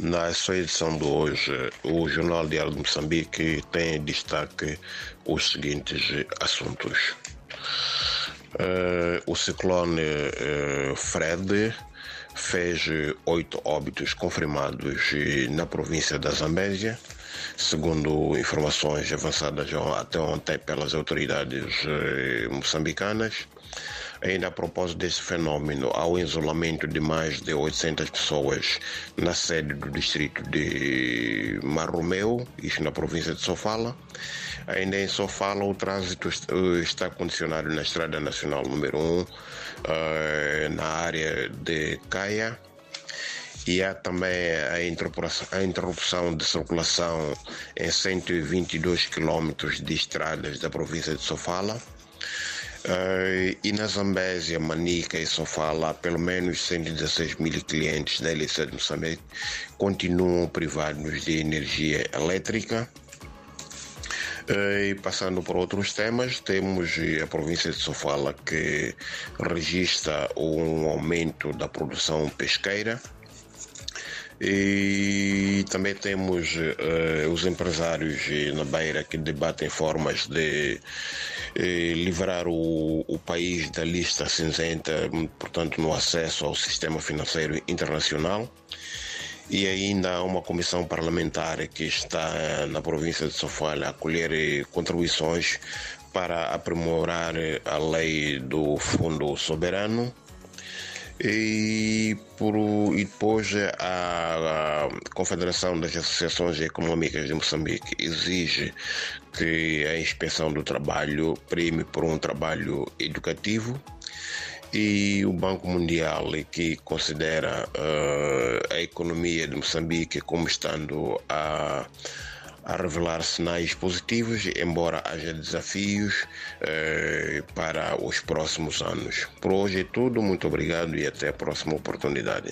Na sua edição de hoje, o Jornal Diário de Moçambique tem em destaque os seguintes assuntos. Uh, o ciclone uh, Fred fez oito óbitos confirmados na província da Zambésia, segundo informações avançadas até ontem pelas autoridades uh, moçambicanas. Ainda a propósito desse fenômeno, há o isolamento de mais de 800 pessoas na sede do distrito de Marromeu, isto na província de Sofala. Ainda em Sofala, o trânsito está condicionado na Estrada Nacional número 1, eh, na área de Caia. E há também a interrupção de circulação em 122 quilômetros de estradas da província de Sofala. Uh, e na Zambésia, Manica e Sofala, pelo menos 116 mil clientes da LC de Moçambique continuam privados de energia elétrica. Uh, e passando por outros temas, temos a província de Sofala que registra um aumento da produção pesqueira. E também temos uh, os empresários na Beira que debatem formas de uh, livrar o, o, país da lista cinzenta, portanto, no acesso ao sistema financeiro internacional. E ainda há uma comissão parlamentar que está na província de Sofala a colher contribuições para aprimorar a lei do Fundo Soberano e, por, e depois a, a, Confederação das Associações Econômicas de Moçambique exige que a inspeção do trabalho prime por um trabalho educativo e o Banco Mundial que considera uh, a economia de Moçambique como estando a a revelar sinais positivos, embora haja desafios eh, para os próximos anos. Por hoje é tudo, muito obrigado e até a próxima oportunidade.